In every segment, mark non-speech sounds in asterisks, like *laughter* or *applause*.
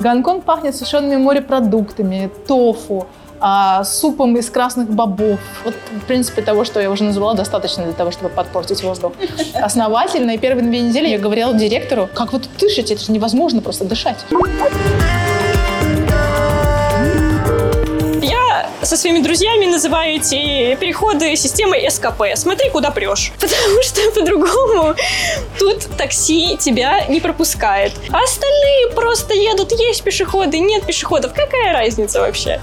Гонконг пахнет сушеными морепродуктами, тофу, а, супом из красных бобов. Вот, в принципе, того, что я уже назвала, достаточно для того, чтобы подпортить воздух. Основательно. И первые две недели я говорила директору, как вы тут дышите, это же невозможно просто дышать. Со своими друзьями называю эти переходы системой СКП. Смотри, куда прешь. *laughs* Потому что по-другому тут такси тебя не пропускает. А остальные просто едут, есть пешеходы, нет пешеходов. Какая разница вообще?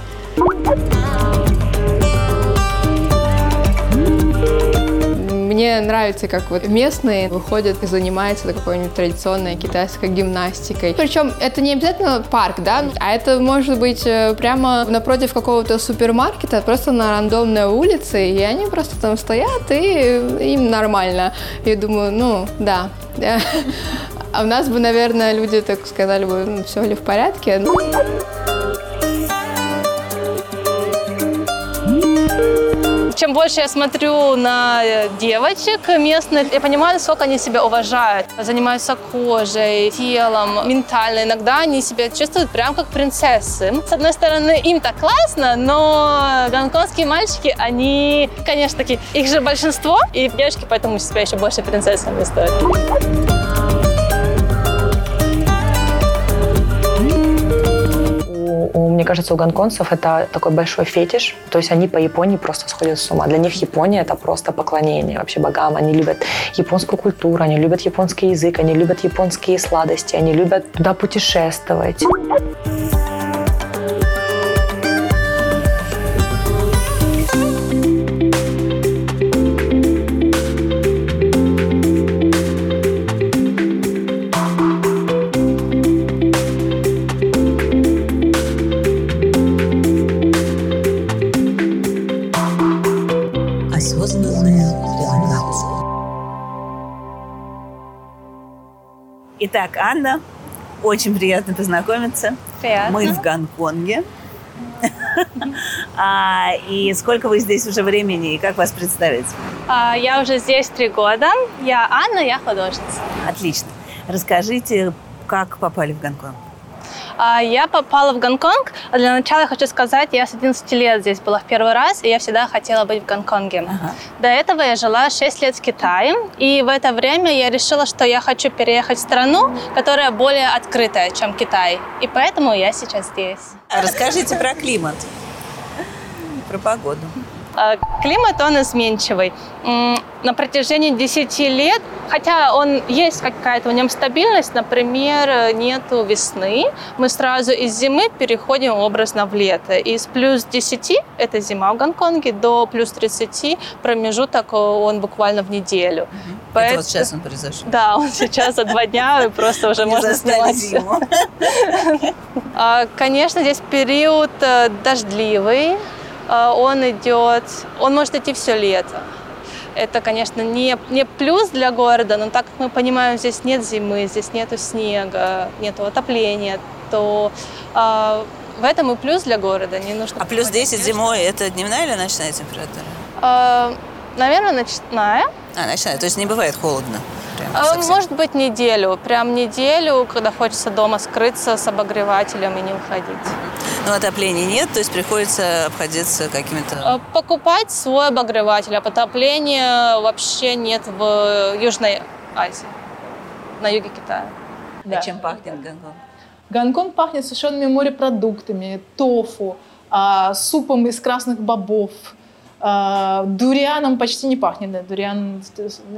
Мне нравится, как вот местные выходят и занимаются какой-нибудь традиционной китайской гимнастикой. Причем это не обязательно парк, да, а это может быть э, прямо напротив какого-то супермаркета, просто на рандомной улице, и они просто там стоят, и им нормально. Я думаю, ну, да. *laughs* А у нас бы, наверное, люди так сказали бы, ну, все ли в порядке. Чем больше я смотрю на э, девочек местных, я понимаю, сколько они себя уважают. Занимаются кожей, телом, ментально. Иногда они себя чувствуют прям как принцессы. С одной стороны, им так классно, но гонконгские мальчики, они, конечно, такие, их же большинство, и девочки поэтому себя еще больше принцессами стоят. Мне кажется, у гонконгцев это такой большой фетиш. То есть они по Японии просто сходят с ума. Для них Япония это просто поклонение вообще богам. Они любят японскую культуру, они любят японский язык, они любят японские сладости, они любят туда путешествовать. Итак, Анна, очень приятно познакомиться. Приятно. Мы в Гонконге. *laughs* А, и сколько вы здесь уже времени, и как вас представить? А, я уже здесь три года. Я Анна, я художница. Отлично. Расскажите, как попали в Гонконг? А, я попала в Гонконг. Для начала хочу сказать, я с 11 лет здесь была в первый раз, и я всегда хотела быть в Гонконге. Ага. До этого я жила 6 лет в Китае, и в это время я решила, что я хочу переехать в страну, которая более открытая, чем Китай. И поэтому я сейчас здесь. Расскажите про климат, про погоду. А, климат, он изменчивый. На протяжении 10 лет, хотя он есть какая-то в нем стабильность, например, нету весны, мы сразу из зимы переходим образно в лето. Из плюс 10, это зима в Гонконге, до плюс 30 промежуток он буквально в неделю. Угу. Поэтому... Это вот сейчас он произошел. Да, он сейчас за два дня, и просто уже *laughs* можно снимать. *laughs* А, конечно, здесь период э, дождливый, он идет, он может идти все лето. Это, конечно, не, не плюс для города, но так как мы понимаем, здесь нет зимы, здесь нету снега, нету отопления, то э, в этом и плюс для города. Не нужно а плюс 10 зимой – это дневная или ночная температура? Э, наверное, ночная. А, ночная, то есть не бывает холодно? А, может быть, неделю. Прям неделю, когда хочется дома скрыться с обогревателем и не уходить. Но отопления нет, то есть приходится обходиться какими-то... А, покупать свой обогреватель. А потопления вообще нет в Южной Азии, на юге Китая. Да. А чем пахнет Гонконг? Гонконг пахнет сушеными морепродуктами, тофу, супом из красных бобов, а, дурианом почти не пахнет, да, дуриан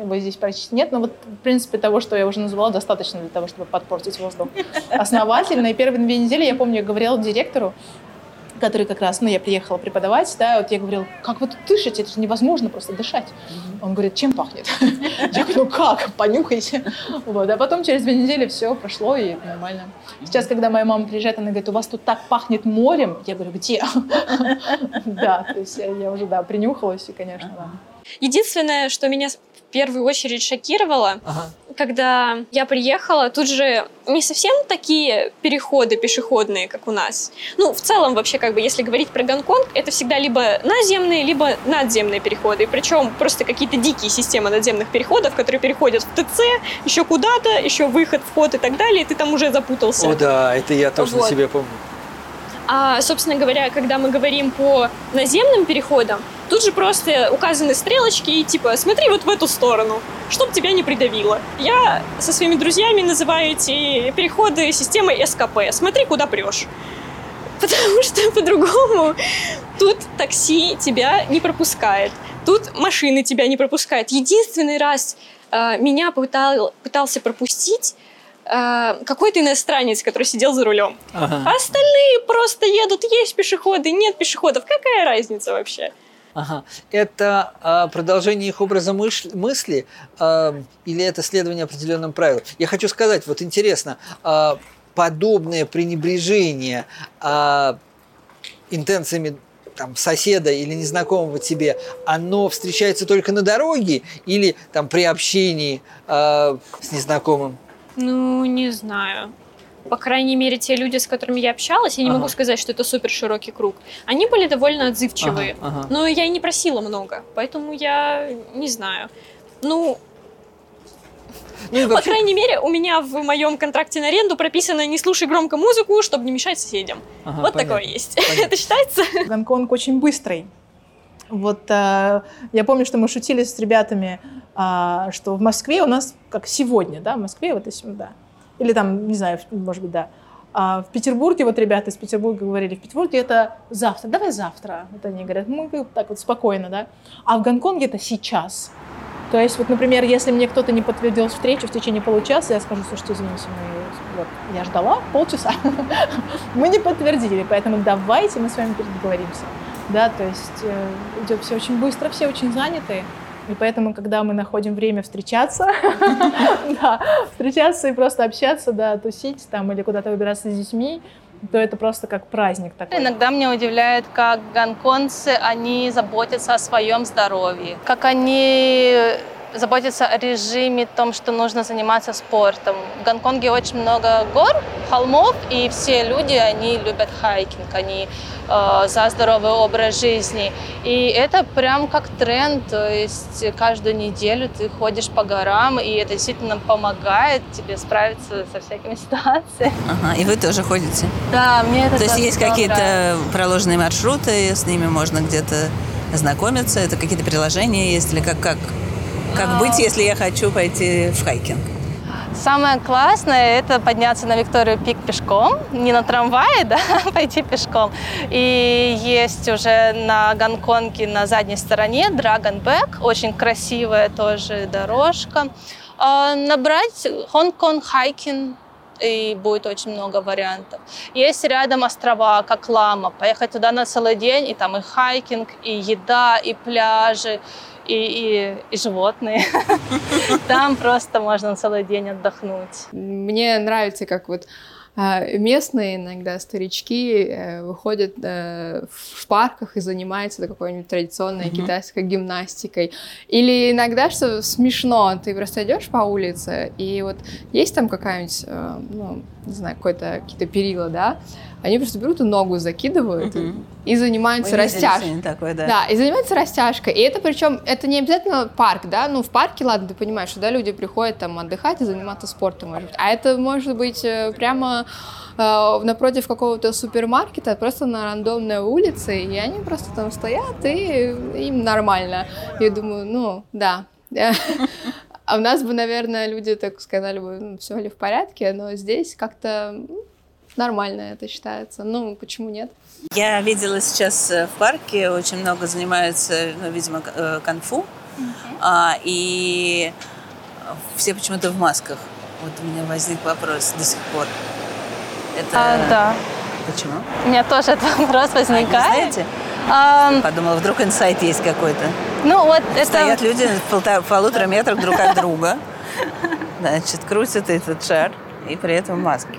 его здесь почти нет, но вот, в принципе, того, что я уже назвала, достаточно для того, чтобы подпортить воздух основательно. И первые две недели, я помню, я говорила директору, который как раз, ну, я приехала преподавать, да, вот я говорила, как вы тут дышите, это же невозможно просто дышать. Mm-hmm. Он говорит, чем пахнет? *laughs* Я говорю, ну как, понюхайте. Вот, а потом через две недели все прошло и нормально. Сейчас, когда моя мама приезжает, она говорит, у вас тут так пахнет морем. Я говорю, где? *laughs* Да, то есть я уже, да, принюхалась и, конечно, да. Единственное, что меня первую очередь шокировало, Ага. когда я приехала, тут же не совсем такие переходы пешеходные, как у нас. Ну, в целом, вообще, как бы, если говорить про Гонконг, это всегда либо наземные, либо надземные переходы. Причем просто какие-то дикие системы надземных переходов, которые переходят в ТЦ, еще куда-то, еще выход, вход и так далее, и ты там уже запутался. О, да, это я тоже на Вот. себе помню. А, собственно говоря, когда мы говорим по наземным переходам, тут же просто указаны стрелочки и типа смотри вот в эту сторону, чтобы тебя не придавило. Я со своими друзьями называю эти переходы системой СКП. Смотри, куда прешь. Потому *laughs* что по-другому тут такси тебя не пропускает. Тут машины тебя не пропускают. Единственный раз э, меня пытал- пытался пропустить э, какой-то иностранец, который сидел за рулем. Ага. А остальные просто едут, есть пешеходы, нет пешеходов. Какая разница вообще? Ага. Это а, продолжение их образа мыш- мысли а, или это следование определенным правилам? Я хочу сказать, вот интересно, а, подобное пренебрежение а, интенциями там, соседа или незнакомого тебе, оно встречается только на дороге или там при общении а, с незнакомым? Ну, не знаю. По крайней мере, те люди, с которыми я общалась, я не Ага. могу сказать, что это супер широкий круг. Они были довольно отзывчивые. Ага, ага. Но я и не просила много, поэтому я не знаю. Ну, Ну и по вообще- крайней мере, у меня в моем контракте на аренду прописано «не слушай громко музыку, чтобы не мешать соседям». Ага, вот понятно, такое есть. понятно. Это считается? Гонконг очень быстрый. Вот э, я помню, что мы шутили с ребятами, а, что в Москве у нас, как сегодня, да, в Москве вот если, да, или там, не знаю, может быть, да. А в Петербурге, вот ребята из Петербурга говорили, в Петербурге это завтра, давай завтра. Вот они говорят, мы так вот спокойно, да. А в Гонконге это сейчас. То есть, вот, например, если мне кто-то не подтвердил встречу в течение получаса, я скажу, слушайте, извините, мы, вот, я ждала полчаса, *laughs* мы не подтвердили, поэтому давайте мы с вами договоримся. Да, то есть э, идет все очень быстро, все очень заняты, и поэтому, когда мы находим время встречаться, *laughs* встречаться и просто общаться, да, тусить там или куда-то выбираться с детьми, то это просто как праздник такой. Иногда меня удивляет, как гонконгцы, они заботятся о своем здоровье, как они заботятся о режиме, том, что нужно заниматься спортом. В Гонконге очень много гор, холмов, и все люди, они любят хайкинг, они э, за здоровый образ жизни. И это прям как тренд, то есть каждую неделю ты ходишь по горам, и это действительно помогает тебе справиться со всякими *laughs* ситуациями. Ага, и вы тоже ходите. Да, мне это То есть есть какие-то проложенные маршруты, с ними можно где-то знакомиться, это какие-то приложения есть, или как, как, как быть, если я хочу пойти в хайкинг? Самое классное – это подняться на Викторию Пик пешком, не на трамвае, *laughs* да, а пойти пешком. И есть уже на Гонконге на задней стороне Dragon Back, очень красивая тоже дорожка. А, Набрать Hong Kong hiking, и будет очень много вариантов. Есть рядом острова, как Ламма, поехать туда на целый день, и там и хайкинг, и еда, и пляжи, и, и, и животные. *laughs* Там просто можно целый день отдохнуть. Мне нравится, как вот а, местные иногда старички э, выходят э, в парках и занимаются какой-нибудь традиционной китайской гимнастикой. Или иногда, что смешно, ты просто идешь по улице, и вот есть там какая-нибудь, э, ну, не знаю, какой-то, какие-то перила, да, они просто берут и ногу закидывают и- Мгм. и занимаются растяжкой. такое, да. Да, и занимается растяжкой. И это причем, это не обязательно парк, да, ну в парке, ладно, ты понимаешь, что да, люди приходят там отдыхать и заниматься спортом, может быть. А это может быть э, прямо э, напротив какого-то супермаркета, просто на рандомной улице, и они просто там стоят, и им нормально. Я думаю, ну, да. *laughs* А у нас бы, наверное, люди так сказали бы, ну, все ли в порядке, но здесь как-то нормально это считается. Ну, почему нет? Я видела сейчас э, в парке, очень много занимаются, ну, видимо, к- э, кунг-фу. А, и все почему-то в масках. Вот у меня возник вопрос до сих пор. Это А, да. почему? У меня тоже этот вопрос А, возникает. знаете? Ам, Подумала, вдруг инсайт есть какой-то. ну вот это... Стоят люди в полтора- полутора метрах друг от друга. Значит, крутят этот шар и при этом в маске.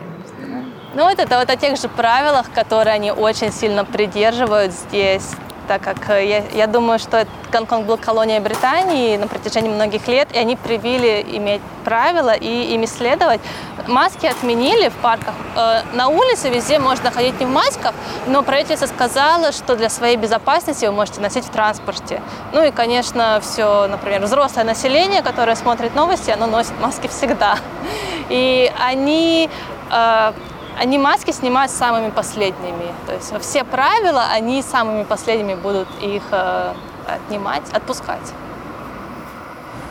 Ну вот это вот о тех же правилах, которые они очень сильно придерживают здесь. так как э, я, я думаю, что Гонконг был колонией Британии на протяжении многих лет, и они привили иметь правила и ими следовать. Маски отменили в парках. Э, на улице везде можно ходить не в масках, но правительство сказало, что для своей безопасности вы можете носить в транспорте. Ну и, конечно, все, например, взрослое население, которое смотрит новости, оно носит маски всегда. *laughs* И они э, они маски снимают самыми последними. То есть все правила, они самыми последними будут их э, отнимать, отпускать.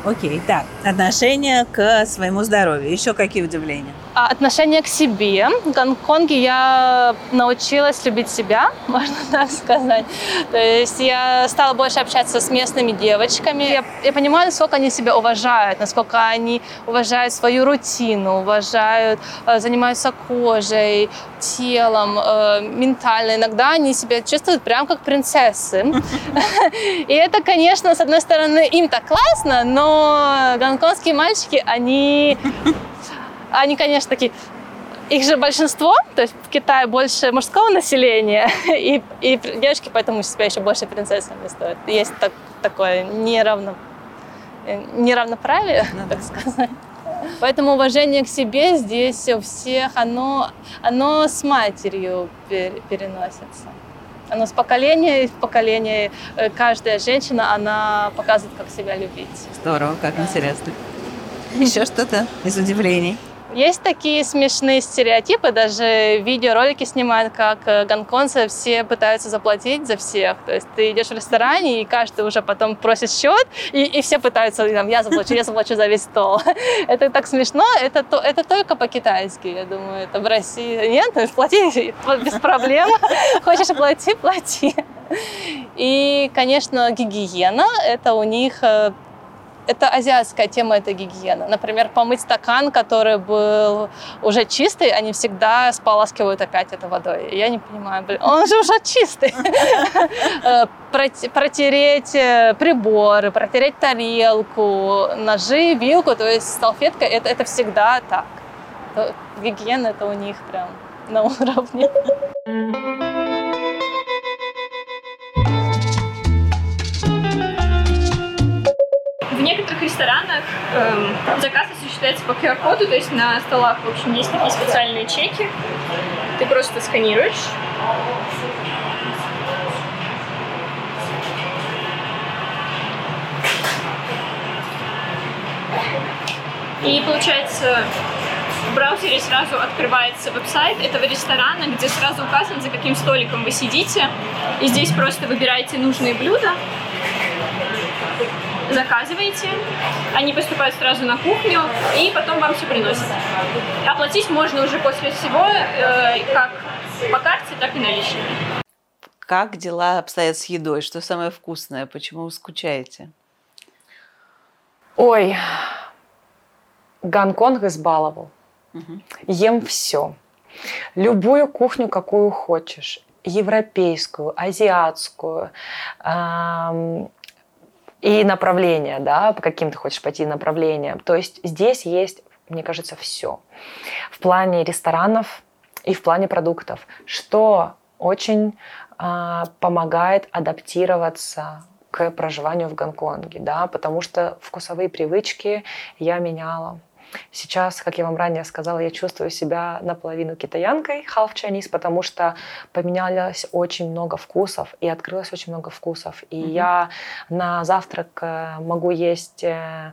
Окей, так, отношение к своему здоровью. Еще какие удивления? А отношение к себе. В Гонконге я научилась любить себя, *laughs* можно так сказать. То есть я стала больше общаться с местными девочками. Я, я понимаю, насколько они себя уважают, насколько они уважают свою рутину, уважают, э, занимаются кожей, телом, э, ментально. Иногда они себя чувствуют прям как принцессы. *laughs* И это, конечно, с одной стороны, им так классно, но гонконгские мальчики, они они, конечно, такие их же большинство, то есть в Китае больше мужского населения, *laughs* и, и девочки поэтому себя еще больше принцессами стоят. Есть так, такое неравно, неравноправие, ну, *laughs* так сказать. Поэтому уважение к себе здесь у всех, оно, оно с матерью переносится. Оно с поколения в поколение. Э, каждая женщина, она показывает, как себя любить. Здорово, как интересно. Еще что-то из удивлений? Есть такие смешные стереотипы, даже видеоролики снимают, как э, гонконцы все пытаются заплатить за всех. То есть ты идешь в ресторане, и каждый уже потом просит счет, и, и все пытаются, там, я заплачу, я заплачу за весь стол. *laughs* Это так смешно, это, это только по-китайски, я думаю. Это в России нет, ну, плати *laughs* без проблем. *laughs* Хочешь плати, плати. И, конечно, гигиена, это у них э, это азиатская тема, это гигиена. Например, помыть стакан, который был уже чистый, они всегда споласкивают опять это водой. Я не понимаю, блин, он же уже чистый. *laughs* Э, протереть э, приборы, протереть тарелку, ножи, вилку, то есть салфетка, это, это всегда так. Гигиена это у них прям на уровне. Некоторых ресторанах э, заказ осуществляется по QR-коду, то есть на столах, в общем, есть такие специальные чеки. Ты просто сканируешь. И получается, в браузере сразу открывается веб-сайт этого ресторана, где сразу указано, за каким столиком вы сидите. И здесь просто выбираете нужные блюда заказываете, они поступают сразу на кухню, и потом вам все приносят. Оплатить можно уже после всего э, как по карте, так и наличными. Как дела обстоят с едой? Что самое вкусное? Почему вы скучаете? Ой, Гонконг избаловал. Угу. Ем все. Любую кухню, какую хочешь. Европейскую, азиатскую, эм, и направление, да, по каким ты хочешь пойти направлениям. То есть здесь есть, мне кажется, все. В плане ресторанов и в плане продуктов, что очень э, помогает адаптироваться к проживанию в Гонконге, да, потому что вкусовые привычки я меняла Сейчас, как я вам ранее сказала, я чувствую себя наполовину китаянкой, half Chinese, потому что поменялось очень много вкусов и открылось очень много вкусов. И mm-hmm. я на завтрак э, могу есть э,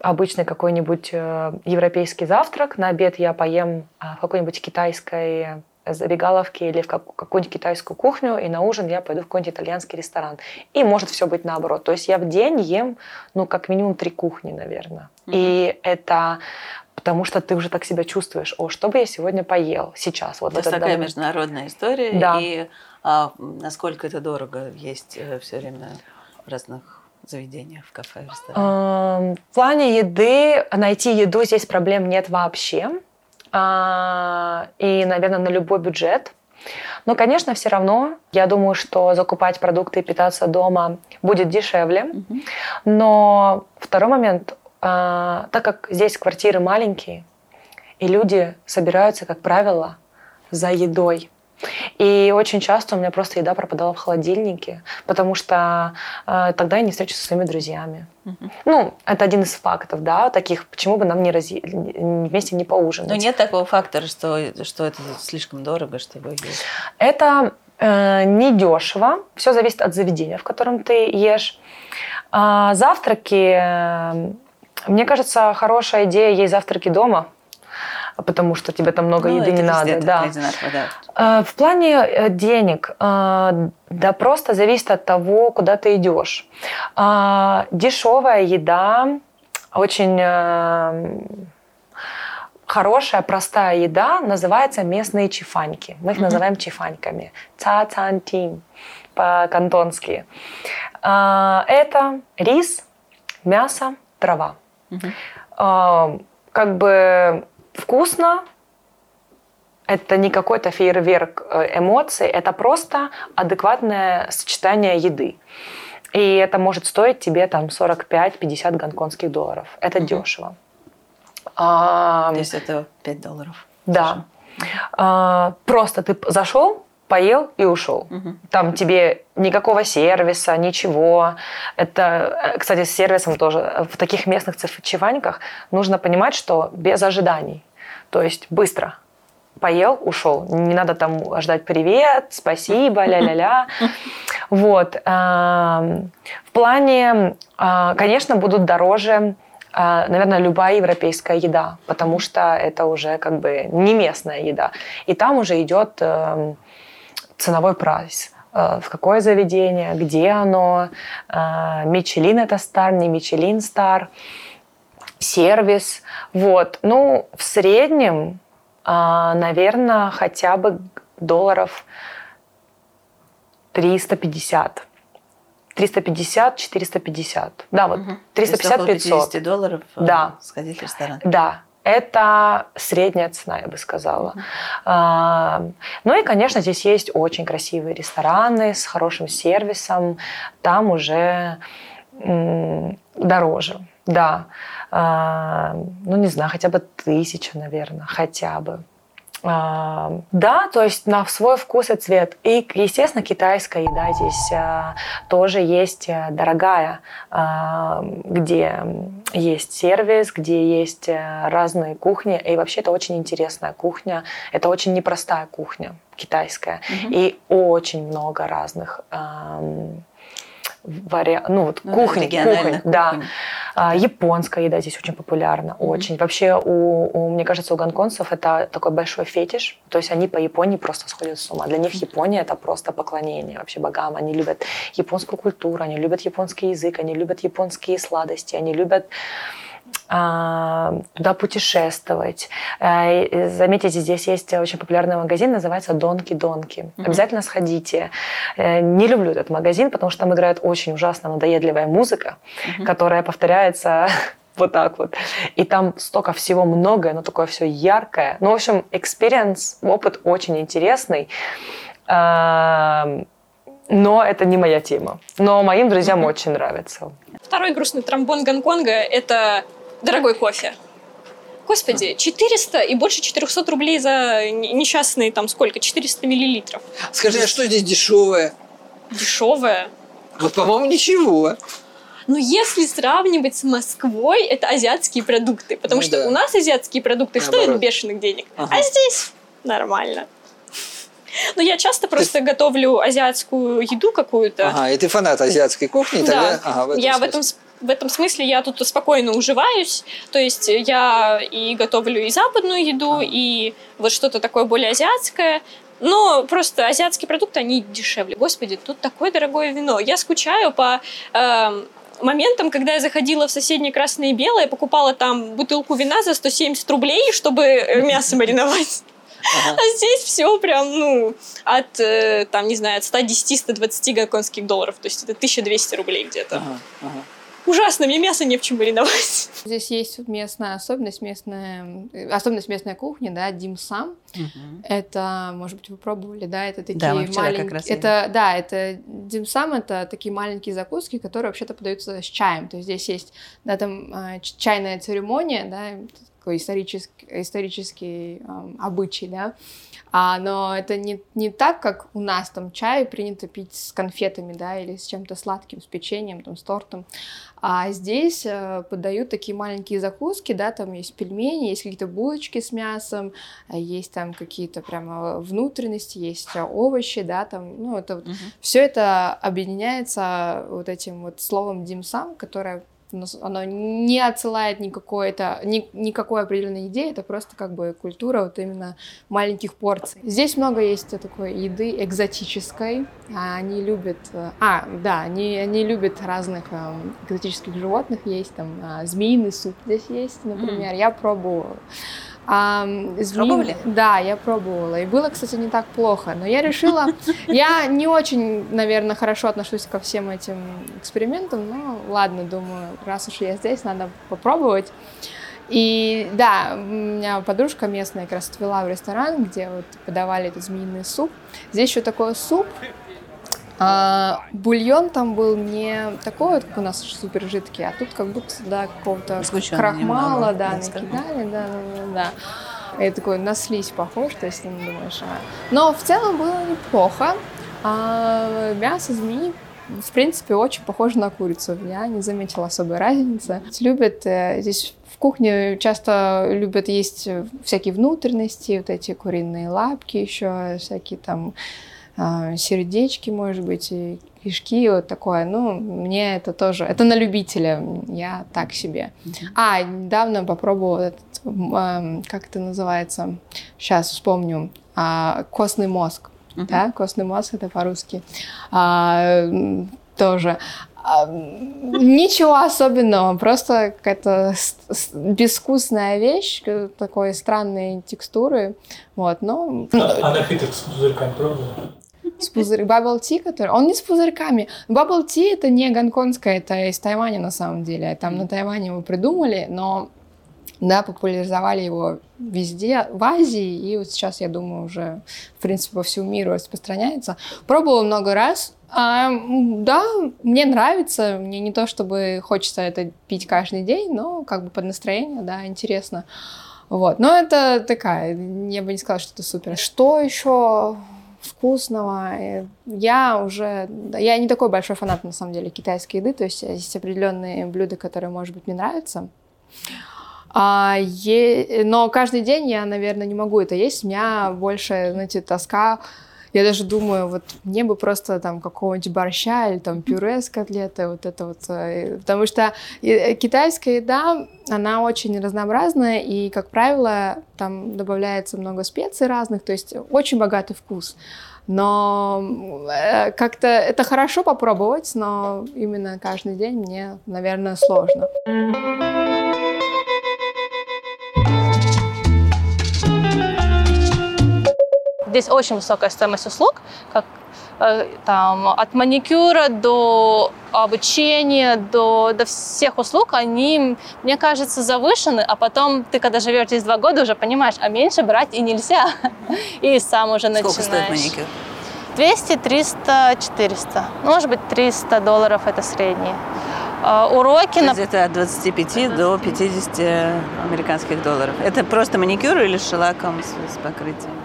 обычный какой-нибудь э, европейский завтрак, на обед я поем в какой-нибудь китайской забегаловки или в какую-нибудь китайскую кухню, и на ужин я пойду в какой-нибудь итальянский ресторан. И может все быть наоборот. То есть я в день ем, ну, как минимум три кухни, наверное. Mm-hmm. И это потому что ты уже так себя чувствуешь. О, что бы я сегодня поел сейчас? Вот это такая момент. международная история. Да. И а, насколько это дорого есть э, все время в разных заведениях, в кафе, в ресторанах? В плане еды, найти еду здесь проблем нет вообще. А, и, наверное, на любой бюджет. Но, конечно, все равно, я думаю, что закупать продукты и питаться дома будет дешевле. Но второй момент, а, так как здесь квартиры маленькие, и люди собираются, как правило, за едой. И очень часто у меня просто еда пропадала в холодильнике, потому что э, тогда я не встречусь со своими друзьями. Ну, это один из фактов, да, таких, почему бы нам не рази... вместе не поужинать. Но нет такого фактора, что, что это слишком дорого, чтобы есть. Это э, не дешево, все зависит от заведения, в котором ты ешь. А завтраки, э, мне кажется, хорошая идея есть завтраки дома, потому что тебе там много Ну, еды не надо. Да. да. Э, В плане э, денег, э, да просто зависит от того, куда ты идешь. А, Дешевая еда, очень э, хорошая, простая еда называется местные чифаньки. Мы их называем чифаньками. Ца цан тин по-кантонски. А, Это рис, мясо, трава. А, Как бы вкусно, это не какой-то фейерверк э, эмоций, это просто адекватное сочетание еды. И это может стоить тебе там 45-50 гонконгских долларов. Это дешево. А, То есть это 5 долларов. да. А, просто ты зашел, поел и ушел. Там тебе никакого сервиса, ничего. Это, э, кстати, с сервисом тоже. В таких местных цифчеваньках нужно понимать, что без ожиданий. То есть быстро. Поел, ушел. Не надо там ждать привет, спасибо, ля-ля-ля. Вот. Ам, В плане, а, конечно, будут дороже а, наверное, любая европейская еда, потому что это уже как бы не местная еда. И там уже идет эм, ценовой прайс. Э, В какое заведение, где оно, э, Мичелин это стар, не Мичелин стар, сервис. Вот. Ну, в среднем, наверное, хотя бы долларов 350. 350-450. Да, вот То есть около 350-500. 50 долларов э, Да. сходить в ресторан. Да, это средняя цена, я бы сказала. А, Ну и, конечно, здесь есть очень красивые рестораны с хорошим сервисом. Там уже дороже, да. А, Ну, не знаю, хотя бы тысяча, наверное, хотя бы. А, Да, то есть на свой вкус и цвет. И, естественно, китайская еда здесь а, тоже есть а, дорогая, а, где есть сервис, где есть а, разные кухни. И вообще это очень интересная кухня. Это очень непростая кухня китайская. И очень много разных ам, вариа- ну вот Ну кухни, региональных кухонь, да. кухонь. А, Японская еда здесь очень популярна, очень. Вообще, у, у- мне кажется, у гонконгцев это такой большой фетиш. То есть они по Японии просто сходят с ума. Для них Япония это просто поклонение вообще богам. Они любят японскую культуру, они любят японский язык, они любят японские сладости, они любят туда путешествовать. А, и Заметите, здесь есть очень популярный магазин, называется Донки Донки. Обязательно сходите. Э, Не люблю этот магазин, потому что там играет очень ужасно надоедливая музыка, которая повторяется *laughs* вот так вот. И там столько всего много, оно такое все яркое. Ну, в общем, experience, опыт очень интересный. А, Но это не моя тема. Но моим друзьям очень нравится. Второй грустный тромбон Гонконга – это дорогой кофе. Господи, 400 и больше 400 рублей за несчастные там сколько? 400 миллилитров. Скажи, а что здесь дешевое? Дешевое. Вот, по-моему, ничего. Но если сравнивать с Москвой, это азиатские продукты. Потому Ну что да. у нас азиатские продукты стоят Наоборот. бешеных денег. Ага. А здесь нормально. Но я часто просто готовлю азиатскую еду какую-то. Ага, и ты фанат азиатской кухни, тогда... Да, Ага, в этом я в смысле. этом, с- в этом смысле я тут спокойно уживаюсь. То есть я и готовлю и западную еду, и вот что-то такое более азиатское. Но просто азиатские продукты, они дешевле. Господи, тут такое дорогое вино. Я скучаю по эм, моментам, когда я заходила в соседнее красное и белое, покупала там бутылку вина за 170 рублей, чтобы э, мясо мариновать. А здесь все прям, ну, от, э, там, не знаю, от 110-120 гонконгских долларов. То есть это 1200 рублей где-то. Ага, ага. Ужасно, мне мясо не в чем мариновать. Здесь есть местная особенность, местная, э, особенность местной кухни, да, димсам. Это, может быть, вы пробовали, да, это такие Да, мы вчера как маленькие... раз это, да, это димсам, это такие маленькие закуски, которые вообще-то подаются с чаем. То есть здесь есть, да, там ч- чайная церемония, да, такой исторический, исторический эм, обычай, да. А, но это не, не так, как у нас там чай принято пить с конфетами, да, или с чем-то сладким, с печеньем, там, с тортом. А здесь э, подают такие маленькие закуски, да, там есть пельмени, есть какие-то булочки с мясом, а есть там какие-то прямо внутренности, есть овощи, да, там, ну, это вот, uh-huh. все это объединяется вот этим вот словом димсам, которое оно не отсылает никакой, это, ни, никакой определенной идеи, это просто как бы культура вот именно маленьких порций. Здесь много есть такой еды экзотической, а они любят, а, да, они, они любят разных э, экзотических животных, есть там э, змеиный суп здесь есть, например, mm. я пробовала. А, Пробовали? Да, я пробовала. И было, кстати, не так плохо. Но я решила... *laughs* Я не очень, наверное, хорошо отношусь ко всем этим экспериментам, но ладно, думаю, раз уж я здесь, надо попробовать. И да, у меня подружка местная как раз отвела в ресторан, где вот подавали этот змеиный суп. Здесь еще такой суп, а, бульон там был не такой вот, как у нас супер жидкий, а тут как будто, да, какого-то крахмала, да, накидали, да, да, да, да. И такой на слизь похож, то есть ты не думаешь, а... Но в целом было неплохо. А мясо змеи в принципе, очень похоже на курицу. Я не заметила особой разницы. Любят э, здесь в кухне часто любят есть всякие внутренности, вот эти куриные лапки еще, всякие там сердечки, может быть, и кишки, вот такое. Ну, мне это тоже, это на любителя, я так себе. А, недавно попробовала этот, э, как это называется, сейчас вспомню, э, костный мозг. Uh-huh. Да, костный мозг это по-русски. А, тоже. А, ничего особенного, просто какая-то безвкусная вещь, такой странной текстуры. Вот, но... А, а напиток с пузырьками пробовали? С пузырь... Bubble tea, который... Он не с пузырьками. Bubble tea это не гонконгское, это из Тайваня на самом деле. Там на Тайване его придумали, но да, популяризовали его везде, в Азии, и вот сейчас, я думаю, уже, в принципе, по всему миру распространяется. Пробовала много раз, а, да, мне нравится, мне не то, чтобы хочется это пить каждый день, но как бы под настроение, да, интересно. Вот, но это такая, я бы не сказала, что это супер. Что еще вкусного. Я уже... Я не такой большой фанат, на самом деле, китайской еды, то есть есть определенные блюда, которые, может быть, мне нравятся. А, е... Но каждый день я, наверное, не могу это есть. У меня больше, знаете, тоска я даже думаю, вот мне бы просто там какого-нибудь борща или там пюре с котлетой, вот это вот. Э, потому что э, китайская еда, она очень разнообразная, и, как правило, там добавляется много специй разных, то есть очень богатый вкус. Но э, как-то это хорошо попробовать, но именно каждый день мне, наверное, сложно. Здесь очень высокая стоимость услуг, как э, там, от маникюра до обучения, до, до всех услуг, они, мне кажется, завышены, а потом ты, когда живешь здесь два года, уже понимаешь, а меньше брать и нельзя. *laughs* И сам уже начинаешь. Сколько стоит маникюр? 200, 300, 400. Может быть, 300 долларов – это средний. А, уроки... На... Где-то от 25 до 50 американских долларов. Это просто маникюр или шелаком, с покрытием?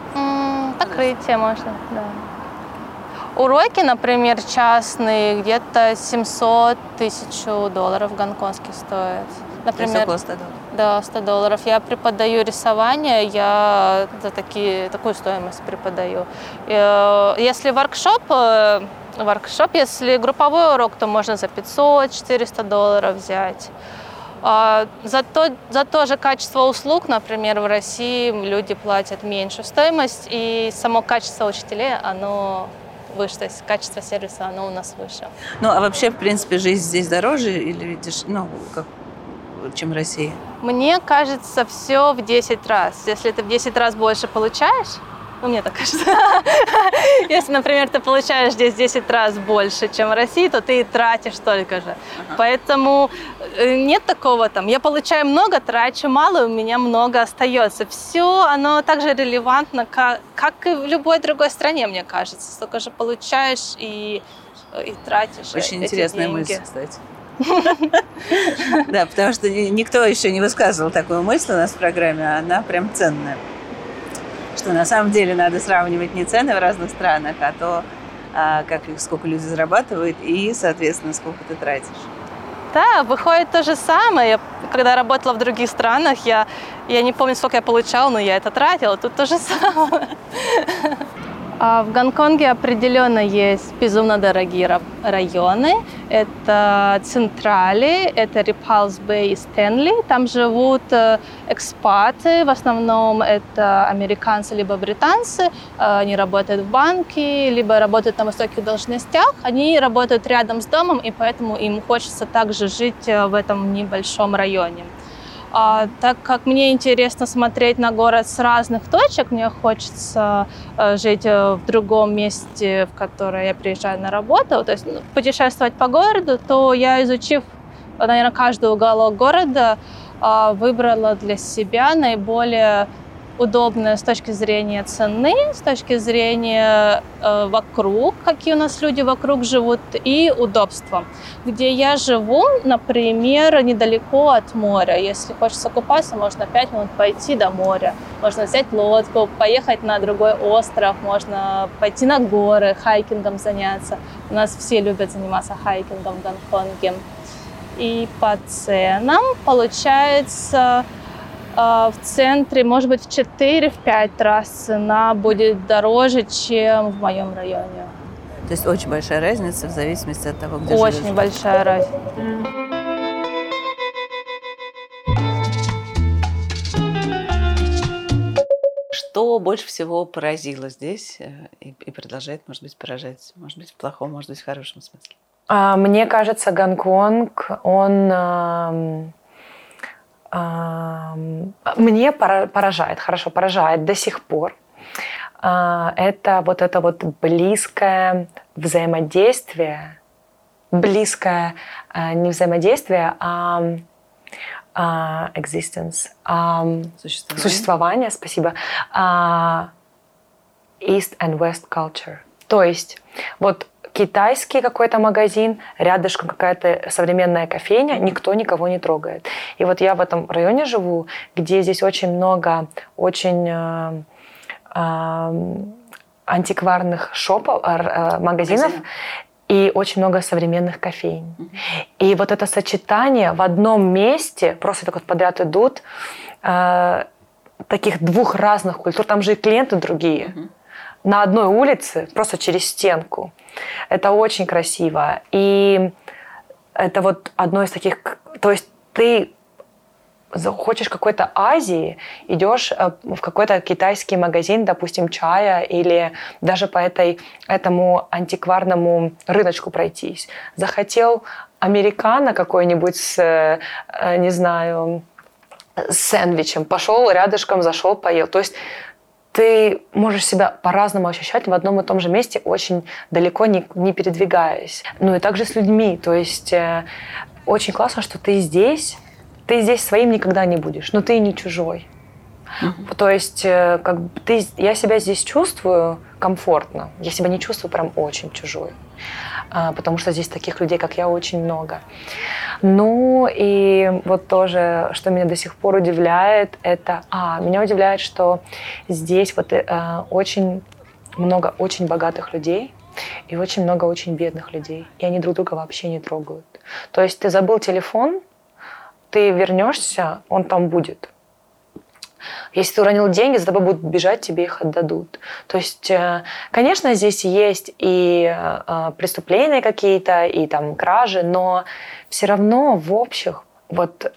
Покрытие можно, да. Уроки, например, частные, где-то 700 тысяч долларов гонконгских стоят. Например, около 100 долларов. Да, 100 долларов. Я преподаю рисование, я за такие, такую стоимость преподаю. Э, если воркшоп, э, воркшоп, если групповой урок, то можно за 500-400 долларов взять. А, за то, за то же качество услуг, например, в России люди платят меньшую стоимость, и само качество учителей, оно выше, то есть качество сервиса, оно у нас выше. Ну, а вообще, в принципе, жизнь здесь дороже или видишь, ну, как, чем в России? Мне кажется, все в 10 раз. Если ты в 10 раз больше получаешь, ну, мне так кажется. *laughs* Если, например, ты получаешь здесь 10 раз больше, чем в России, то ты и тратишь столько же. Поэтому э, нет такого там, я получаю много, трачу мало, у меня много остается. Все, оно также релевантно, как, как и в любой другой стране, мне кажется. Столько же получаешь и, и тратишь Очень эти интересная деньги. мысль, кстати. *laughs* Да, потому что ни- никто еще не высказывал такую мысль у нас в программе, а она прям ценная. Что на самом деле надо сравнивать не цены в разных странах, а то, а, как сколько люди зарабатывают и, соответственно, сколько ты тратишь. Да, выходит то же самое. Я, когда работала в других странах, я, я не помню, сколько я получала, но я это тратила. Тут то же самое. А В Гонконге определенно есть безумно дорогие ра- районы. Это Централи, это Рипалс Бэй и Стэнли. Там живут э, экспаты, в основном это американцы либо британцы. Э, Они работают в банке, либо работают на высоких должностях. Они работают рядом с домом, и поэтому им хочется также жить э, в этом небольшом районе. А, так как мне интересно смотреть на город с разных точек, мне хочется э, жить э, в другом месте, в которое я приезжаю на работу, то есть ну, путешествовать по городу, то я, изучив, наверное, каждый уголок города, а, выбрала для себя наиболее удобное с точки зрения цены, с точки зрения э, вокруг, какие у нас люди вокруг живут, и удобства. Где я живу, например, недалеко от моря. Если хочется купаться, можно 5 минут пойти до моря. Можно взять лодку, поехать на другой остров, можно пойти на горы, хайкингом заняться. У нас все любят заниматься хайкингом в Гонконге. И по ценам получается в центре, может быть, в 4-5 раз цена будет дороже, чем в моем районе. То есть очень большая разница в зависимости от того, где Очень живешь. большая разница. Что больше всего поразило здесь э, и, и продолжает, может быть, поражать, может быть, в плохом, может быть, в хорошем смысле? А, Мне кажется, Гонконг, он мне пора- поражает, хорошо, поражает до сих пор. А, Это вот это вот близкое взаимодействие, близкое а, не взаимодействие, а а, existence, Существование? существование, спасибо, а, East and West culture. То есть вот китайский какой-то магазин, рядышком какая-то современная кофейня, никто никого не трогает. И вот я в этом районе живу, где здесь очень много очень э, ам, антикварных шопов, э, э, магазинов, Магазинов. и очень много современных кофейн. И вот это сочетание в одном месте, просто так вот подряд идут, э, таких двух разных культур, там же и клиенты другие, на одной улице, просто через стенку. Это очень красиво. И это вот одно из таких... То есть ты хочешь какой-то Азии, идешь э, в какой-то китайский магазин, допустим, чая, или даже по этой, этому антикварному рыночку пройтись. Захотел американо какой-нибудь с, э, не знаю, сэндвичем, пошел рядышком, зашел, поел. То есть ты можешь себя по-разному ощущать в одном и том же месте, очень далеко не, не передвигаясь. Ну и также с людьми. То есть э, очень классно, что ты здесь, ты здесь своим никогда не будешь, но ты не чужой. То есть э, как бы ты, я себя здесь чувствую комфортно, я себя не чувствую прям очень чужой, потому что здесь таких людей, как я, очень много. Ну и вот тоже, что меня до сих пор удивляет, это, а, меня удивляет, что здесь вот э, очень много очень богатых людей и очень много очень бедных людей, и они друг друга вообще не трогают. То есть ты забыл телефон, ты вернешься, он там будет. Если ты уронил деньги, за тобой будут бежать, тебе их отдадут. То есть, э, конечно, здесь есть и э, преступления какие-то, и там кражи, но все равно в общих вот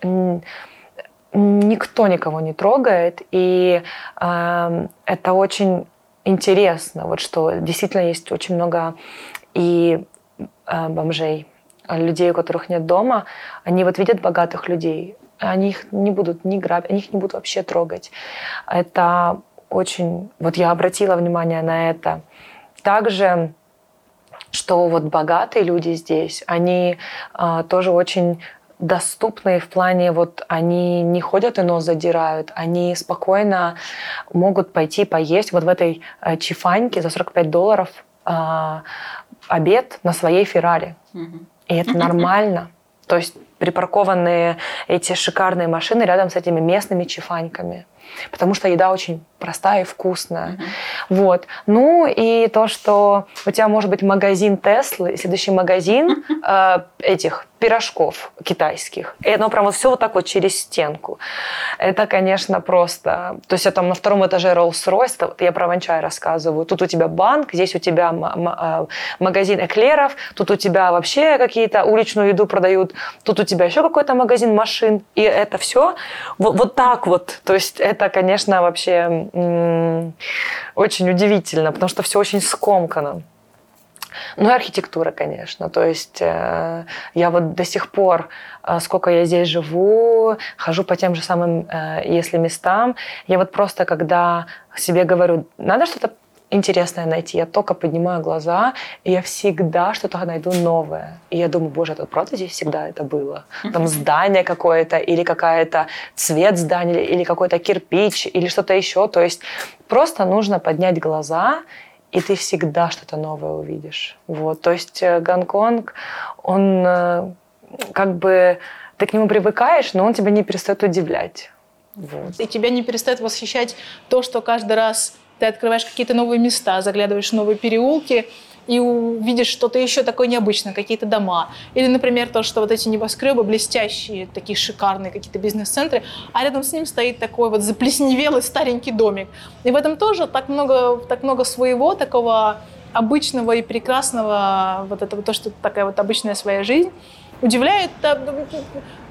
никто никого не трогает, и э, это очень интересно, вот что действительно есть очень много и э, бомжей, людей, у которых нет дома, они вот видят богатых людей, они их не будут ни грабить, они их не будут вообще трогать. Это очень... Вот я обратила внимание на это. Также, что вот богатые люди здесь, они а, тоже очень доступные в плане, вот они не ходят и нос задирают, они спокойно могут пойти поесть вот в этой э, чифаньке за 45 долларов а, обед на своей Феррари. И это нормально. То есть припаркованные эти шикарные машины рядом с этими местными чифаньками. Потому что еда очень простая и вкусная. Mm-hmm. Вот. Ну и то, что у тебя может быть магазин Теслы, следующий магазин э, этих пирожков китайских. И оно прям вот все вот так вот через стенку. Это, конечно, просто... То есть я там на втором этаже Rolls-Royce, я про Ванчай рассказываю. Тут у тебя банк, здесь у тебя э, магазин эклеров, тут у тебя вообще какие-то уличную еду продают, тут у тебя еще какой-то магазин машин. И это все вот, вот так вот. То есть это, конечно, вообще очень удивительно, потому что все очень скомкано. Ну и архитектура, конечно. То есть э, я вот до сих пор, э, сколько я здесь живу, хожу по тем же самым, э, если местам, я вот просто, когда себе говорю, надо что-то интересное найти. Я только поднимаю глаза, и я всегда что-то найду новое. И я думаю, боже, это правда здесь всегда это было? Там здание какое-то, или какая-то цвет здания, или какой-то кирпич, или что-то еще. То есть просто нужно поднять глаза, и ты всегда что-то новое увидишь. Вот. То есть э, Гонконг, он э, как бы... Ты к нему привыкаешь, но он тебя не перестает удивлять. Вот. И тебя не перестает восхищать то, что каждый раз ты открываешь какие-то новые места, заглядываешь в новые переулки и увидишь что-то еще такое необычное, какие-то дома. Или, например, то, что вот эти небоскребы блестящие, такие шикарные какие-то бизнес-центры, а рядом с ним стоит такой вот заплесневелый старенький домик. И в этом тоже так много, так много своего, такого обычного и прекрасного, вот этого, то, что такая вот обычная своя жизнь, удивляет.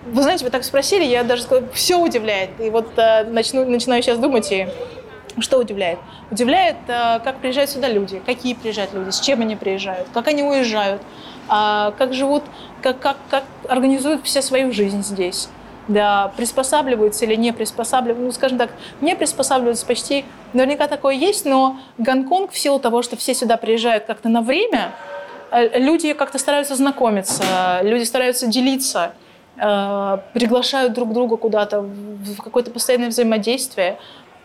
Вы знаете, вы так спросили, я даже сказала, все удивляет. И вот э, начну, начинаю сейчас думать и что удивляет? Удивляет, э, как приезжают сюда люди, какие приезжают люди, с чем они приезжают, как они уезжают, а, как живут, как, как, как организуют все свою жизнь здесь. Да, приспосабливаются или не приспосабливаются. Ну, скажем так, не приспосабливаются почти. Наверняка такое есть, но Гонконг в силу того, что все сюда приезжают как-то на время, э, люди как-то стараются знакомиться, люди стараются делиться, э, приглашают друг друга куда-то в какое-то постоянное взаимодействие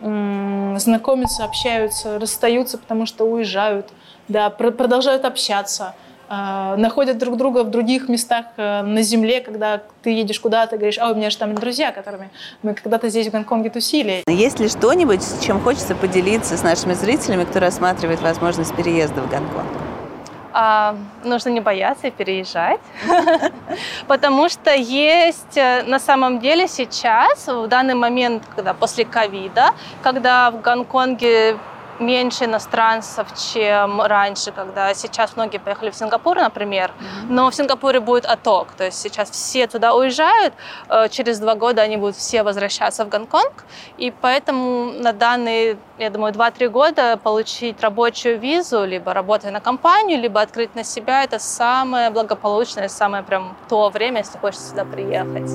знакомятся, общаются, расстаются, потому что уезжают, да, продолжают общаться, а, находят друг друга в других местах э, на земле, когда ты едешь куда-то, говоришь, а у меня же там друзья, которыми мы когда-то здесь в Гонконге тусили. Есть ли что-нибудь, чем хочется поделиться с нашими зрителями, кто рассматривает возможность переезда в Гонконг? А, нужно не бояться и переезжать, *laughs* потому что есть э, на самом деле сейчас, в данный момент, когда после ковида, когда в Гонконге меньше иностранцев, чем раньше, когда сейчас многие поехали в Сингапур, например, mm-hmm. но в Сингапуре будет отток, то есть сейчас все туда уезжают, э, через два года они будут все возвращаться в Гонконг, и поэтому на данные, я думаю, 2-3 года получить рабочую визу, либо работая на компанию, либо открыть на себя, это самое благополучное, самое прям то время, если хочешь сюда приехать.